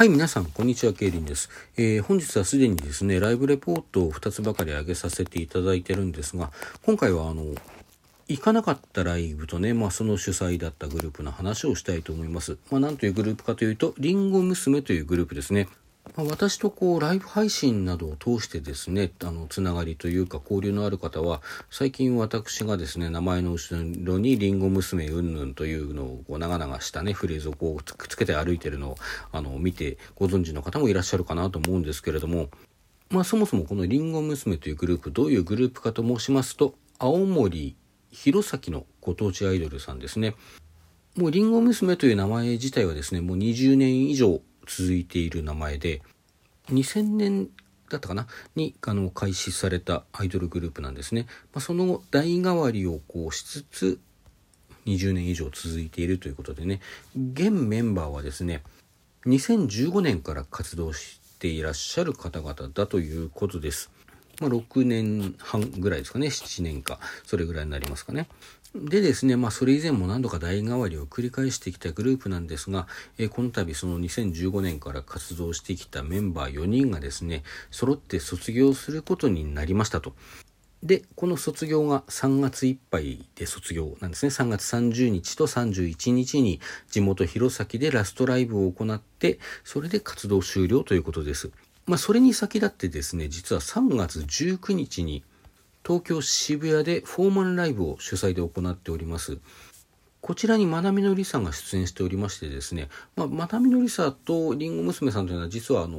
はい、皆さん、こんにちは、ケイリンです。えー、本日はすでにですね、ライブレポートを2つばかり上げさせていただいてるんですが、今回は、あの、行かなかったライブとね、まあ、その主催だったグループの話をしたいと思います。まあ、なんというグループかというと、りんご娘というグループですね。私とこうライブ配信などを通してですねあのつながりというか交流のある方は最近私がですね名前の後ろに「りんご娘うんぬん」というのをこう長々したねフレーズをこうくっつけて歩いてるのをあの見てご存知の方もいらっしゃるかなと思うんですけれどもまあそもそもこのりんご娘というグループどういうグループかと申しますと青森弘前のご当地アイドルさんですね。もうりんご娘という名前自体はですねもう20年以上続いている名前で2000年だったかな？にあの開始されたアイドルグループなんですね。まあ、その代替わりをこうしつつ20年以上続いているということでね現メンバーはですね2015年から活動していらっしゃる方々だということです。まあ、6年半ぐらいですかね7年かそれぐらいになりますかね。でですね、まあ、それ以前も何度か代替わりを繰り返してきたグループなんですが、えー、この度その2015年から活動してきたメンバー4人がですね、揃って卒業することになりましたと。で、この卒業が3月いっぱいで卒業なんですね。3月30日と31日に地元弘前でラストライブを行って、それで活動終了ということです。まあ、それに先立ってですね、実は3月19日に東京渋谷でフォーマルライブを主催で行っております。こちらにまなみのりさんが出演しておりましてですね、まあ、まなみのりさとりんご娘さんというのは実はあの、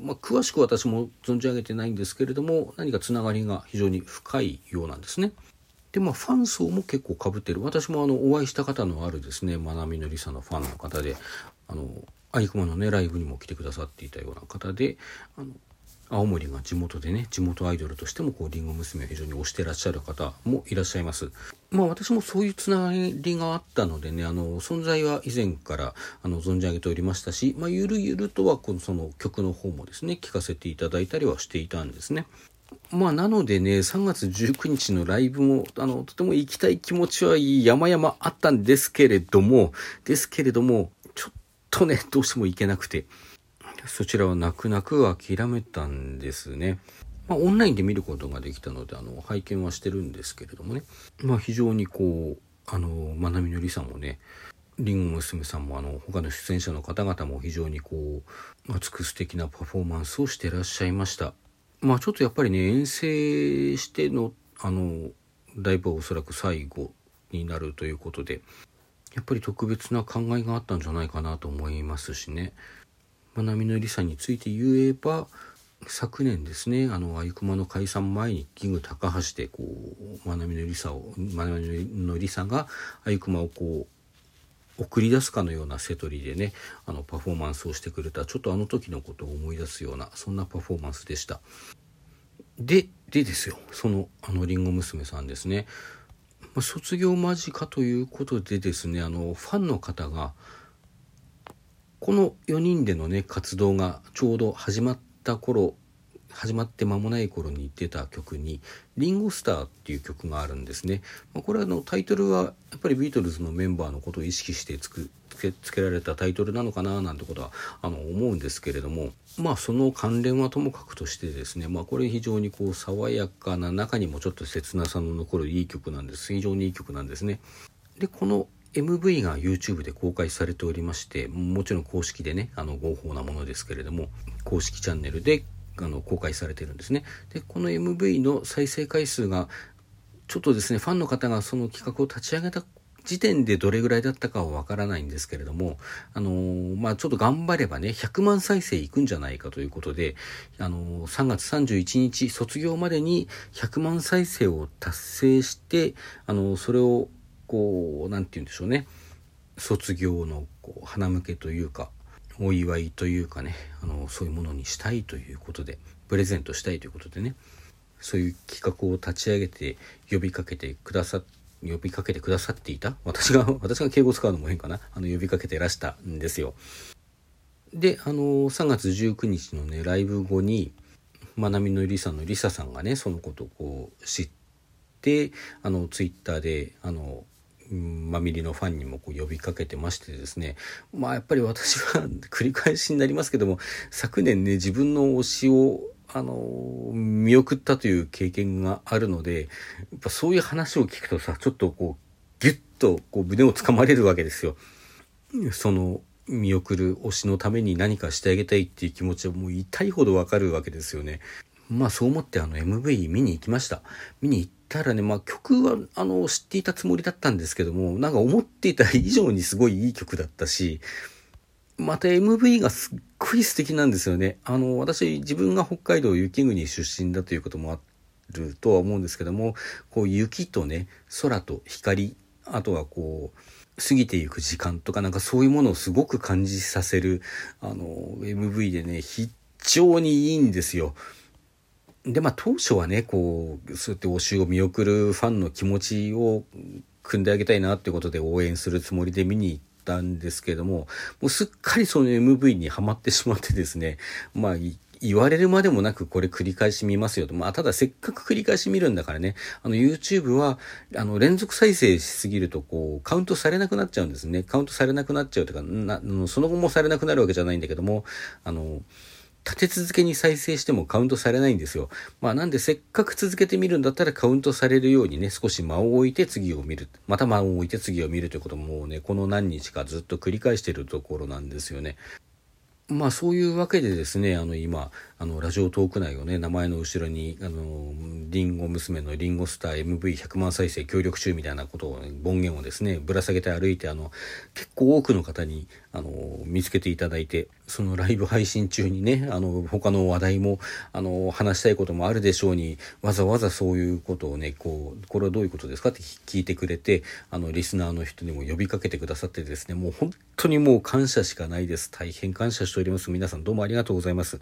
まあ、詳しく私も存じ上げてないんですけれども、何かつながりが非常に深いようなんですね。で、まあ、ファン層も結構被ってる。私もあの、お会いした方のあるですね、まなみのりさんのファンの方で、あの、アイクマのね、ライブにも来てくださっていたような方で、あの、青森が地元でね地元アイドルとしてもこうりんご娘を非常に推してらっしゃる方もいらっしゃいます。まあ私もそういうつながりがあったのでねあの存在は以前からあの存じ上げておりましたし、まあ、ゆるゆるとはこのその曲の方もですね聴かせていただいたりはしていたんですね。まあなのでね、3月19日のライブも、あの、とても行きたい気持ちは山々あったんですけれども、ですけれども、とね、どうしても行けなくて、そちらは泣く泣く諦めたんですね。まあ、オンラインで見ることができたので、あの、拝見はしてるんですけれどもね。まあ、非常にこう、あの、まなみのりさんもね、りんご娘さんもあの他の出演者の方々も非常にこう熱く素敵なパフォーマンスをしてらっしゃいましたまあちょっとやっぱりね遠征してのあのライブはおそらく最後になるということでやっぱり特別な考えがあったんじゃないかなと思いますしね。まなみのりさについて言えば昨年ですねあのあゆくまの解散前にキング高橋でこうまなみのりさをまなみのりさがあゆくまをこう送り出すかのようなセトリでねあのパフォーマンスをしてくれたちょっとあの時のことを思い出すようなそんなパフォーマンスでした。ででですよそのあのりんご娘さんですね、ま、卒業間近ということでですねあのファンの方がこの4人でのね活動がちょうど始まった頃始まって間もない頃に出た曲に「リンゴスター」っていう曲があるんですね。まあ、これはのタイトルはやっぱりビートルズのメンバーのことを意識して作つくつけられたタイトルなのかななんてことはあの思うんですけれどもまあその関連はともかくとしてですねまあこれ非常にこう爽やかな中にもちょっと切なさの残るいい曲なんです非常にいい曲なんですね。でこの MV が YouTube で公開されておりましてもちろん公式でねあの合法なものですけれども公式チャンネルであの公開されてるんですねでこの MV の再生回数がちょっとですねファンの方がその企画を立ち上げた時点でどれぐらいだったかはわからないんですけれども、あのー、まあ、ちょっと頑張ればね、100万再生いくんじゃないかということで、あのー、3月31日卒業までに100万再生を達成して、あのー、それをこう何て言うんでしょうね。卒業のこう花向けというかお祝いというかねあのそういうものにしたいということでプレゼントしたいということでねそういう企画を立ち上げて呼びかけてくださ呼びかけてくださっていた？私が私が敬語使うのも変かな？あの呼びかけてらしたんですよ。であの3月19日のねライブ後にまなみのりさんのりささんがねそのことをこう知ってあのツイッターであのまみりのファンにもこう呼びかけてましてですね。まあやっぱり私は 繰り返しになりますけども昨年ね自分の推しをあの見送ったという経験があるのでやっぱそういう話を聞くとさちょっとこうギュッとこう胸をつかまれるわけですよ。その見送る推しのために何かしてあげたいっていう気持ちはもう痛いほどわかるわけですよね。まあそう思ってあの MV 見に行きました。見に行ったらね、まあ曲はあの知っていたつもりだったんですけども、なんか思っていた以上にすごいいい曲だったし、また MV がすっごい素敵なんですよね。あの、私自分が北海道雪国出身だということもあるとは思うんですけども、こう雪とね、空と光、あとはこう、過ぎていく時間とかなんかそういうものをすごく感じさせる、あの、MV でね、非常にいいんですよ。で、まあ当初はね、こう、そうやって推しを見送るファンの気持ちを組んであげたいなってことで応援するつもりで見に行っったんですけども、もうすっかりその MV にはまってしまってですね、まあ言われるまでもなくこれ繰り返し見ますよと。まあ、ただせっかく繰り返し見るんだからね、あの YouTube は、あの連続再生しすぎるとこう、カウントされなくなっちゃうんですね。カウントされなくなっちゃうというか、なその後もされなくなるわけじゃないんだけども、あの、立て続けに再生してもカウントされないんですよ。まあなんでせっかく続けてみるんだったらカウントされるようにね、少し間を置いて次を見る。また間を置いて次を見るということももうね、この何日かずっと繰り返してるところなんですよね。まあそういうわけでですね、あの今、あのラジオトーク内をね、名前の後ろに、あの、リンゴ娘のリンゴスター MV100 万再生協力中みたいなことを、ね、盆言をですね、ぶら下げて歩いて、あの、結構多くの方に、あの、見つけていただいて、そのライブ配信中にね、あの、他の話題も、あの、話したいこともあるでしょうに、わざわざそういうことをね、こう、これはどういうことですかって聞いてくれて、あの、リスナーの人にも呼びかけてくださってですね、もう本当にもう感謝しかないです。大変感謝しております。皆さんどうもありがとうございます。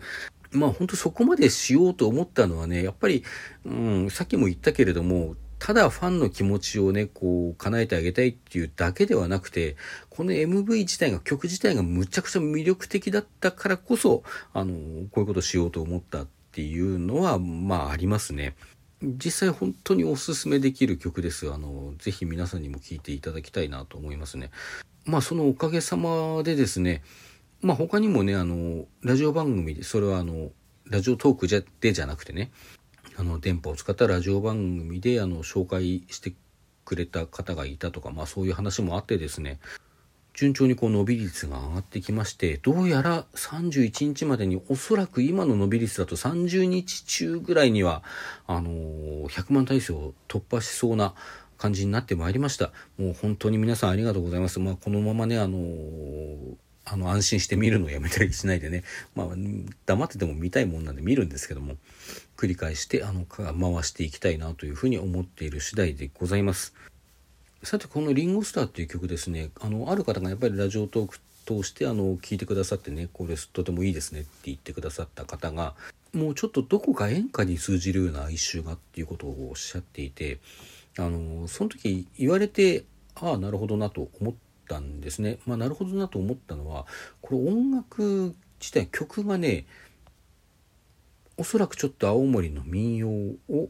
まあ本当そこまでしようと思ったのはね、やっぱり、うん、さっきも言ったけれども、ただファンの気持ちをね、こう、叶えてあげたいっていうだけではなくて、この MV 自体が、曲自体がむちゃくちゃ魅力的だったからこそ、あの、こういうことしようと思ったっていうのは、まあありますね。実際本当におすすめできる曲です。あの、ぜひ皆さんにも聴いていただきたいなと思いますね。まあそのおかげさまでですね、まあ他にもね、あの、ラジオ番組で、それはあの、ラジオトークじゃでじゃなくてね、あの、電波を使ったラジオ番組で、あの、紹介してくれた方がいたとか、まあそういう話もあってですね、順調にこう伸び率が上がってきまして、どうやら31日までにおそらく今の伸び率だと30日中ぐらいには、あのー、100万体制を突破しそうな感じになってまいりました。もう本当に皆さんありがとうございます。まあこのままね、あのーあの、安心して見るのをやめたりしないでね、まあ、黙ってても見たいもんなんで見るんですけども、繰り返して、あの、回していきたいなというふうに思っている次第でございます。さて、このリンゴスターっていう曲ですね、あの、ある方がやっぱりラジオトーク通して、あの、聞いてくださってね、これとてもいいですねって言ってくださった方が、もうちょっとどこか演歌に通じるような哀愁がっていうことをおっしゃっていて、あの、その時言われて、ああ、なるほどなと思って、ったんですね。まあ、なるほどなと思ったのはこれ音楽自体曲がねおそらくちょっと青森の民謡を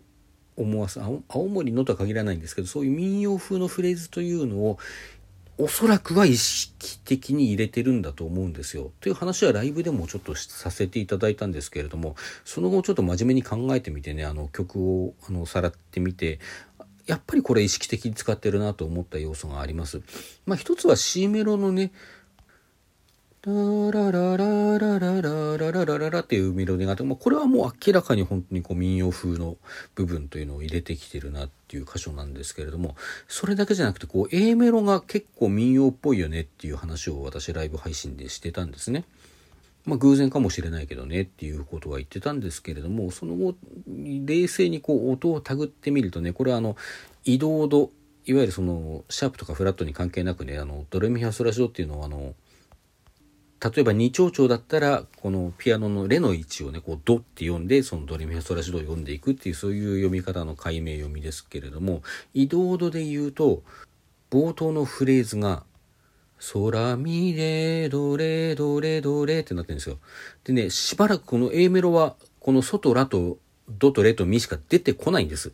思わす青森のとは限らないんですけどそういう民謡風のフレーズというのをおそらくは意識的に入れてるんだと思うんですよ。という話はライブでもちょっとさせていただいたんですけれどもその後ちょっと真面目に考えてみてねあの曲をあのさらってみてやっぱりこれ意識的に使ってるなと思った要素があります。まあ一つは C メロのね、ララララララララララララっていうメロディーがあって、まあ、これはもう明らかに本当にこう民謡風の部分というのを入れてきてるなっていう箇所なんですけれども、それだけじゃなくてこう A メロが結構民謡っぽいよねっていう話を私ライブ配信でしてたんですね。まあ、偶然かもしれないけどねっていうことは言ってたんですけれどもその後冷静にこう音をたぐってみるとねこれはあの移動度いわゆるそのシャープとかフラットに関係なくねあのドレミファソラシドっていうのはあの例えば2丁調だったらこのピアノのレの位置をねこうドって読んでそのドレミファソラシドを読んでいくっていうそういう読み方の解明読みですけれども移動度で言うと冒頭のフレーズが空見れどれどれどれってなってるんですよ。でね、しばらくこの A メロは、この外らとドとレとミしか出てこないんです。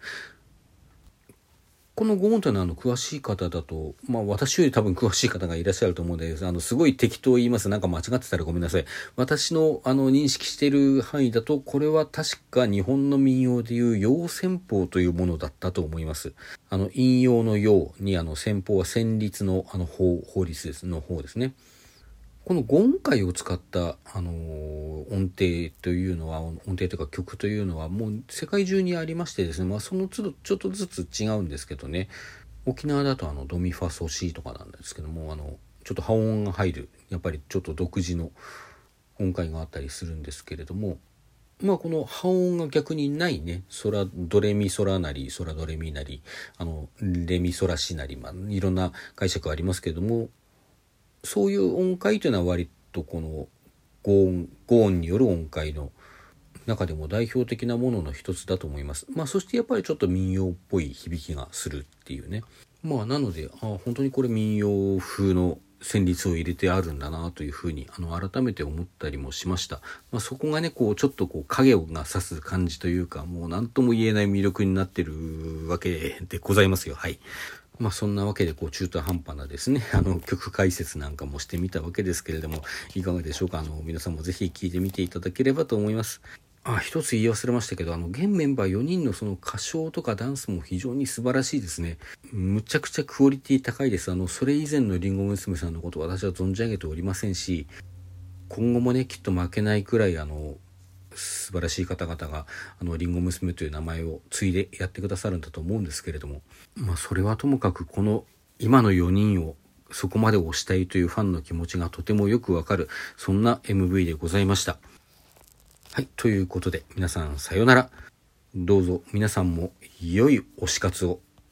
このゴーンというのはあの詳しい方だと、まあ私より多分詳しい方がいらっしゃると思うんですあの、すごい適当言います。なんか間違ってたらごめんなさい。私のあの認識している範囲だと、これは確か日本の民謡でいう陽戦法というものだったと思います。あの、引用の陽にあの戦法は戦律のあの法、法律ですの方ですね。このゴン界を使った、あの音程というのは、音程というか曲というのはもう世界中にありましてですね、まあその都度ちょっとずつ違うんですけどね、沖縄だとあのドミファソシーとかなんですけども、あの、ちょっと破音が入る、やっぱりちょっと独自の音階があったりするんですけれども、まあこの破音が逆にないね、ソラ、ドレミソラなり、ソラドレミなり、あの、レミソラシなり、まあいろんな解釈ありますけれども、そういう音階というのは割とこのゴーンゴーンによる音階の中でも代表的なものの一つだと思います。まあそしてやっぱりちょっと民謡っぽい響きがするっていうね。まあなので、ああ本当にこれ民謡風の旋律を入れてあるんだなというふうにあの改めて思ったりもしました。まあ、そこがねこうちょっとこう影をが差す感じというかもう何とも言えない魅力になってるわけでございますよ。はい。まあそんなわけでこう中途半端なですね、あの曲解説なんかもしてみたわけですけれども、いかがでしょうか？あの皆さんもぜひ聴いてみていただければと思います。あ、一つ言い忘れましたけど、あの、現メンバー4人のその歌唱とかダンスも非常に素晴らしいですね。むちゃくちゃクオリティ高いです。あの、それ以前のリンゴ娘さんのこと私は存じ上げておりませんし、今後もね、きっと負けないくらい、あの、素晴らしい方々があのりんご娘という名前を継いでやってくださるんだと思うんですけれどもまあそれはともかくこの今の4人をそこまで推したいというファンの気持ちがとてもよくわかるそんな MV でございました。はいということで皆さんさようなら。どうぞ皆さんも良い推し活を。